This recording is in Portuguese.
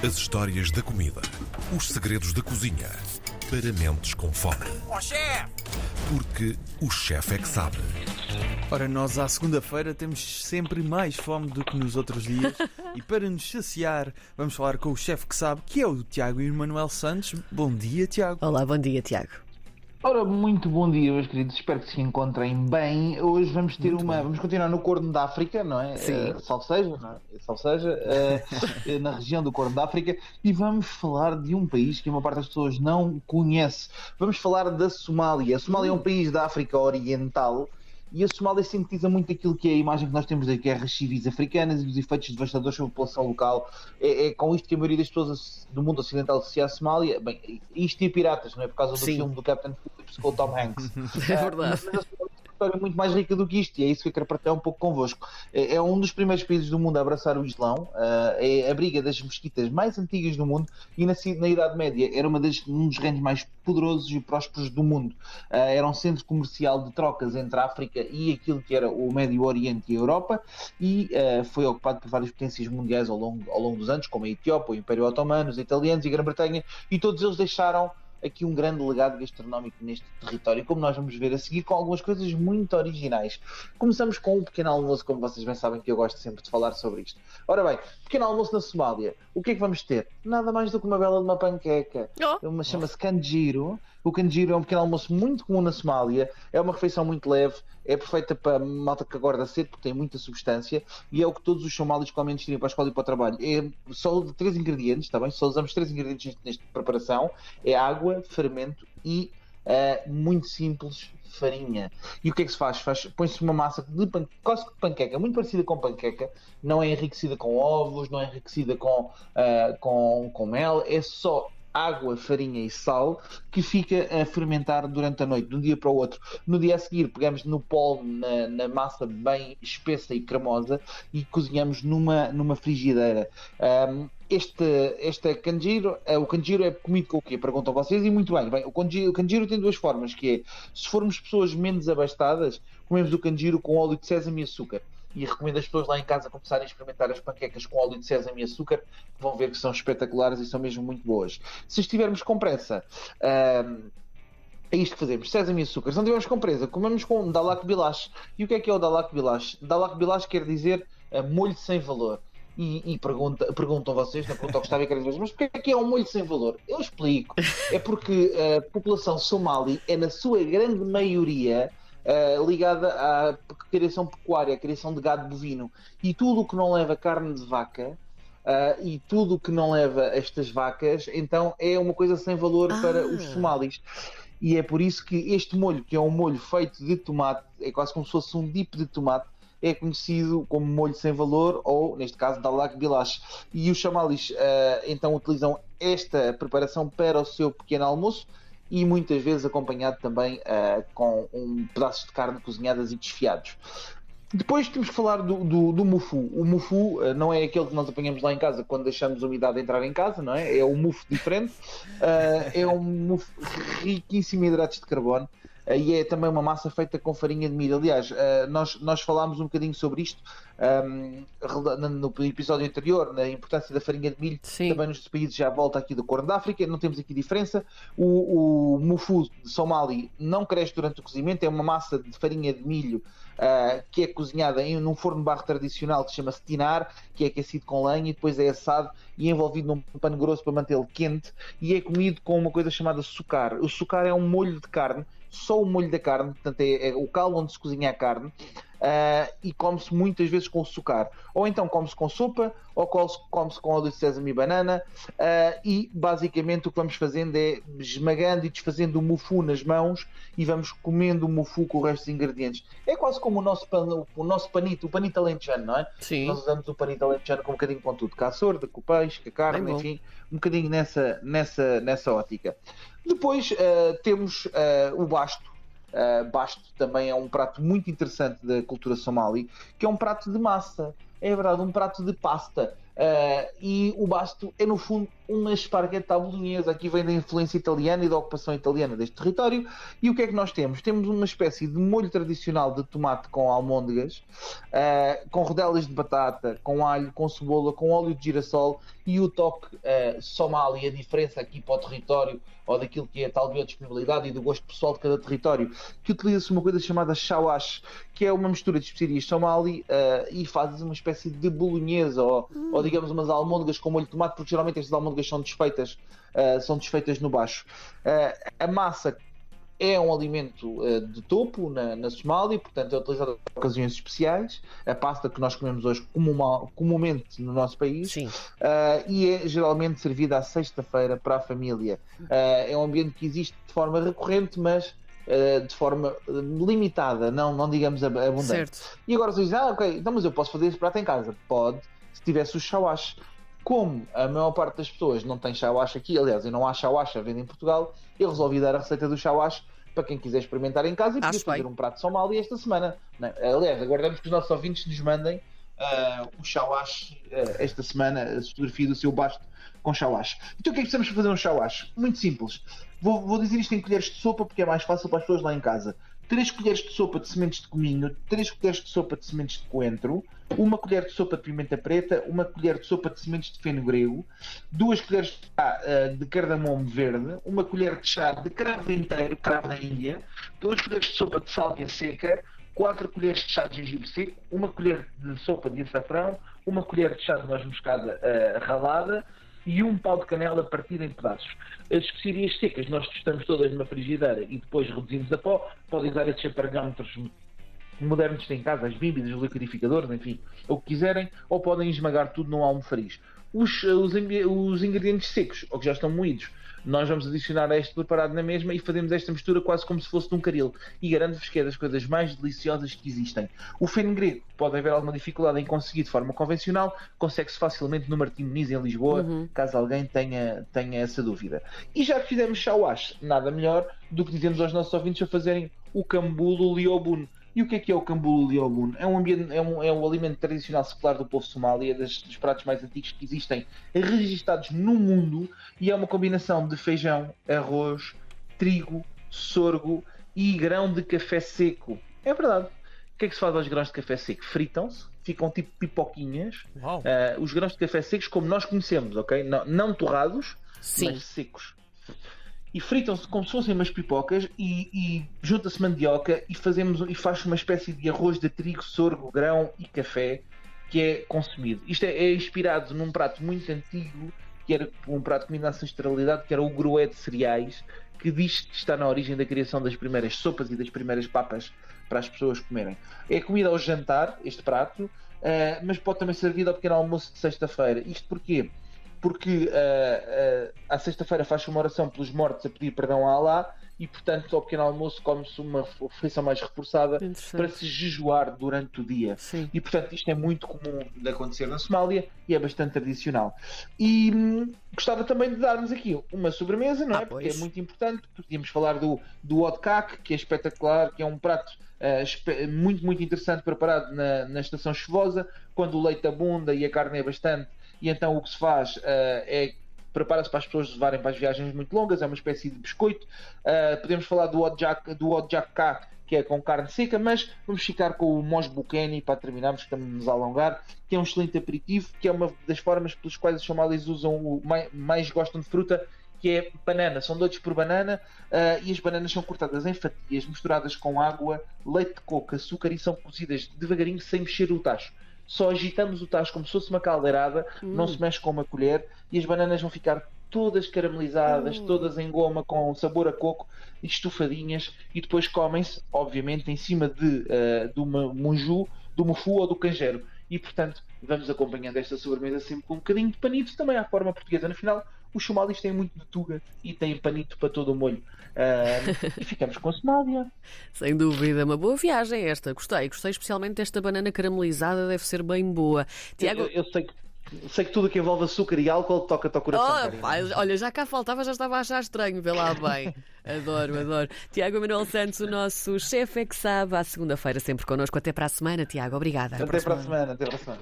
As histórias da comida. Os segredos da cozinha. Para mentes com fome. Ó chefe! Porque o chefe é que sabe. Ora, nós à segunda-feira temos sempre mais fome do que nos outros dias e para nos saciar vamos falar com o chefe que sabe, que é o Tiago Emanuel Santos. Bom dia, Tiago. Olá, bom dia, Tiago. Ora, muito bom dia, meus queridos. Espero que se encontrem bem. Hoje vamos ter Muito uma. bem. Vamos continuar no Corno da África, não é? Sim. Eh, salve seja, não é? Salve seja, eh, eh, na região do Corno da África. E vamos falar de um país que uma parte das pessoas não conhece. Vamos falar da Somália. A Somália é um país da África Oriental. E a Somália sintetiza muito aquilo que é a imagem que nós temos das guerras civis africanas e dos efeitos devastadores sobre a população local. É, é com isto que a maioria das pessoas do mundo ocidental associa a Somália. Bem, isto e piratas, não é? Por causa do Sim. filme do Captain Phillips com o Tom Hanks. É verdade. mas história muito mais rica do que isto e é isso que eu quero partilhar um pouco convosco. É, é um dos primeiros países do mundo a abraçar o Islão, ah, é a briga das mesquitas mais antigas do mundo e na, ci- na Idade Média era uma das, um dos reinos mais poderosos e prósperos do mundo. Ah, era um centro comercial de trocas entre a África e aquilo que era o Médio Oriente e a Europa e ah, foi ocupado por várias potências mundiais ao longo, ao longo dos anos, como a Etiópia, o Império Otomano, os italianos e a Grã-Bretanha, e todos eles deixaram aqui um grande legado gastronómico neste território, como nós vamos ver a seguir, com algumas coisas muito originais. Começamos com um pequeno almoço, como vocês bem sabem que eu gosto sempre de falar sobre isto. Ora bem, pequeno almoço na Somália. O que é que vamos ter? Nada mais do que uma bela de uma panqueca. Oh. Uma chama-se canjiro. O canjiro é um pequeno almoço muito comum na Somália. É uma refeição muito leve. É perfeita para malta que acorda cedo porque tem muita substância e é o que todos os somálios comem antes de para a escola e para o trabalho. É só de três ingredientes, está bem? Só usamos três ingredientes nesta preparação. É água, fermento e ah, muito simples, farinha. E o que é que se faz? faz Põe-se uma massa de pan... quase que panqueca, muito parecida com panqueca, não é enriquecida com ovos, não é enriquecida com, ah, com, com mel, é só água, farinha e sal que fica a fermentar durante a noite, de um dia para o outro. No dia a seguir, pegamos no pó, na, na massa bem espessa e cremosa e cozinhamos numa, numa frigideira. Ahm, este, este canjiro, eh, o canjiro é comido com o quê? Perguntam vocês, e muito bem. bem o, canjiro, o canjiro tem duas formas, que é, se formos pessoas menos abastadas, comemos o canjiro com óleo de sésamo e açúcar. E recomendo as pessoas lá em casa começarem a experimentar as panquecas com óleo de sésamo e açúcar, vão ver que são espetaculares e são mesmo muito boas. Se estivermos com pressa, ahm, é isto que fazemos, sésamo e açúcar. Se não tivermos com pressa, comemos com Dalak Bilash. E o que é que é o Dalak Bilash? Dalak Bilash quer dizer ah, molho sem valor. E, e pergunta, perguntam vocês, na pergunta ao Gustavo e querem dizer, mas porquê é que é um molho sem valor? Eu explico. É porque a população somali é, na sua grande maioria, ah, ligada à criação pecuária, à criação de gado bovino. E tudo o que não leva carne de vaca ah, e tudo o que não leva estas vacas, então é uma coisa sem valor para os Ah. somalis. E é por isso que este molho, que é um molho feito de tomate, é quase como se fosse um dip de tomate, é conhecido como molho sem valor, ou neste caso Dalak Bilash. E os somalis ah, então utilizam esta preparação para o seu pequeno almoço e muitas vezes acompanhado também ah, com um pedaços de carne cozinhadas e desfiados. Depois temos que falar do, do, do mufu. O mufu eh, não é aquele que nós apanhamos lá em casa quando deixamos a umidade entrar em casa, não é? É um mufo diferente. Eh, é um mufo riquíssimo em hidratos de carbono. E é também uma massa feita com farinha de milho. Aliás, eh, nós, nós falámos um bocadinho sobre isto ehm, rela- no episódio anterior, na importância da farinha de milho Sim. também nos países já volta aqui do Corno da África, não temos aqui diferença. O, o mufu de Somali não cresce durante o cozimento, é uma massa de farinha de milho ah, que é cozinhada em num forno de barro tradicional que chama-se tinar, que é aquecido com lenha e depois é assado e envolvido num pano grosso para mantê-lo quente e é comido com uma coisa chamada sucar. O sucar é um molho de carne, só o molho da carne, portanto é, é o caldo onde se cozinha a carne. Ah, e come-se muitas vezes com açúcar. Ou então come-se com sopa, ou come-se com óleo de sésamo e banana. ah, e basicamente o que vamos fazendo é esmagando e desfazendo o mufu nas mãos e vamos comendo o mufu com o resto dos ingredientes. É quase como o nosso, pan- o nosso panito, o panito alentejano, não é? Sim. Nós usamos o panito alentejano com um bocadinho com tudo, com a sorda, com o peixe, com a carne, enfim, um bocadinho nessa, nessa, nessa ótica. Depois ah, temos o basto. Ah, basto também é um prato muito interessante da cultura somali, que é um prato de massa. É verdade, um prato de pasta. Ah, e o basto é, no fundo, uma espargueta à bolonhesa. Aqui vem da influência italiana e da ocupação italiana deste território. E o que é que nós temos? Temos uma espécie de molho tradicional de tomate com almôndegas, uh, com rodelas de batata, com alho, com cebola, com óleo de girassol e o toque uh, somali, a diferença aqui para o território ou daquilo que é a tal biodisponibilidade e do gosto pessoal de cada território, que utiliza-se uma coisa chamada shawash, que é uma mistura de especiarias somali uh, e fazes uma espécie de bolonhesa ou, hum. ou, digamos umas almôndegas com molho de tomate, porque geralmente estas almôndegas são desfeitas, uh, são desfeitas no baixo. Uh, a massa é um alimento uh, de topo na, na Somália, portanto é utilizado em ocasiões especiais. A pasta que nós comemos hoje comuma, comumente no nosso país uh, e é geralmente servida à sexta-feira para a família. Uh, é um ambiente que existe de forma recorrente, mas de forma limitada, não, não digamos abundante. Certo. E agora você diz, ah, ok, então mas eu posso fazer esse prato em casa. Pode, se tivesse o shawash. Como a maior parte das pessoas não tem shawash aqui, aliás, e não há shawash a venda em Portugal, eu resolvi dar a receita do shawash para quem quiser experimentar em casa e poder fazer um prato somali esta semana. Não, é? aliás, aguardamos que os nossos ouvintes nos mandem uh, o shawash uh, esta semana, a fotografia do seu basto com shawash. Então o que é que precisamos fazer um shawash? Muito simples. Vou, vou dizer isto em colheres de sopa porque é mais fácil para as pessoas lá em casa. 3 colheres de sopa de sementes de cominho, 3 colheres de sopa de sementes de coentro, uma colher de sopa de pimenta preta, uma colher de sopa de sementes de feno grego, 2 colheres de chá uh, de cardamomo verde, uma colher de chá de cravo inteiro, cravo da Índia, 2 colheres de sopa de sálvia seca, 4 colheres de chá de gengibre seco, uma colher de sopa de açafrão, uma colher de chá de noz moscada uh, ralada, e um pau de canela partido em pedaços. As especiarias secas nós testamos todas numa frigideira e depois reduzimos a pó. Podem usar esses aparelhómetros modernos têm em casa, as bíblias, os liquidificadores, enfim, o que quiserem, ou podem esmagar tudo num almofariz. Os, os, os ingredientes secos, ou que já estão moídos, nós vamos adicionar a este preparado na mesma e fazemos esta mistura quase como se fosse de um caril. E garanto-vos que é das coisas mais deliciosas que existem. O feno grego pode haver alguma dificuldade em conseguir de forma convencional, consegue-se facilmente no Martim Muniz em Lisboa, uhum. caso alguém tenha, tenha essa dúvida. E já que fizemos chauache, nada melhor do que dizemos aos nossos ouvintes a fazerem o cambulo liobun e o que é que é o cambulo liobun? É um, ambiente, é, um, é um alimento tradicional secular do povo somália, dos pratos mais antigos que existem registados no mundo e é uma combinação de feijão, arroz, trigo, sorgo e grão de café seco. É verdade. O que é que se faz aos grãos de café seco? Fritam-se, ficam tipo pipoquinhas. Uh, os grãos de café secos, como nós conhecemos, ok? Não, não torrados, Sim. mas secos e fritam-se como se fossem umas pipocas e, e junta-se mandioca e fazemos e faz uma espécie de arroz de trigo, sorgo, grão e café que é consumido. Isto é, é inspirado num prato muito antigo que era um prato de comida ancestralidade que era o grué de cereais que diz que está na origem da criação das primeiras sopas e das primeiras papas para as pessoas comerem. É comida ao jantar, este prato, uh, mas pode também ser servido ao pequeno almoço de sexta-feira. Isto porquê? Porque uh, uh, à sexta-feira faz uma oração pelos mortos a pedir perdão a Allah e, portanto, ao pequeno almoço come-se uma refeição mais reforçada para se jejuar durante o dia. Sim. E, portanto, isto é muito comum de acontecer na Somália e é bastante tradicional. E hum, gostava também de darmos aqui uma sobremesa, não é? Ah, Porque é muito importante. Podíamos falar do, do Odkak, que é espetacular, que é um prato Uh, muito, muito interessante preparado na, na estação chuvosa, quando o leite abunda e a carne é bastante, e então o que se faz uh, é prepara-se para as pessoas levarem para as viagens muito longas, é uma espécie de biscoito. Uh, podemos falar do Odjak, do Odjak que é com carne seca, mas vamos ficar com o Mos Bukeni para terminarmos, estamos a alongar, que é um excelente aperitivo, que é uma das formas pelas quais os somalis usam o mais, mais gostam de fruta, que é banana. São doidos por banana uh, e as bananas são cortadas em fatias, misturadas com água, leite de coco, açúcar e são cozidas devagarinho sem mexer o tacho só agitamos o tacho como se fosse uma caldeirada, hum. não se mexe com uma colher e as bananas vão ficar todas caramelizadas, hum. todas em goma com sabor a coco e estufadinhas e depois comem-se, obviamente, em cima de, uh, do munju, do mufu ou do canjeiro. E portanto, vamos acompanhando esta sobremesa sempre com um bocadinho de panito, também à forma portuguesa. No final, os somalis têm muito de tuga e têm panito para todo o molho. Uh, e ficamos com a Somália. Sem dúvida, uma boa viagem esta. Gostei, gostei especialmente desta banana caramelizada, deve ser bem boa. Tiago... Eu, eu, sei que sei que tudo que envolve açúcar e álcool toca-te ao coração. Oh, pai, olha, já cá faltava, já estava a achar estranho, vê lá bem. Adoro, adoro. Tiago Manuel Santos, o nosso chefe é que sabe, à segunda-feira, sempre connosco. Até para a semana, Tiago. Obrigada. Até para a semana, até para a semana.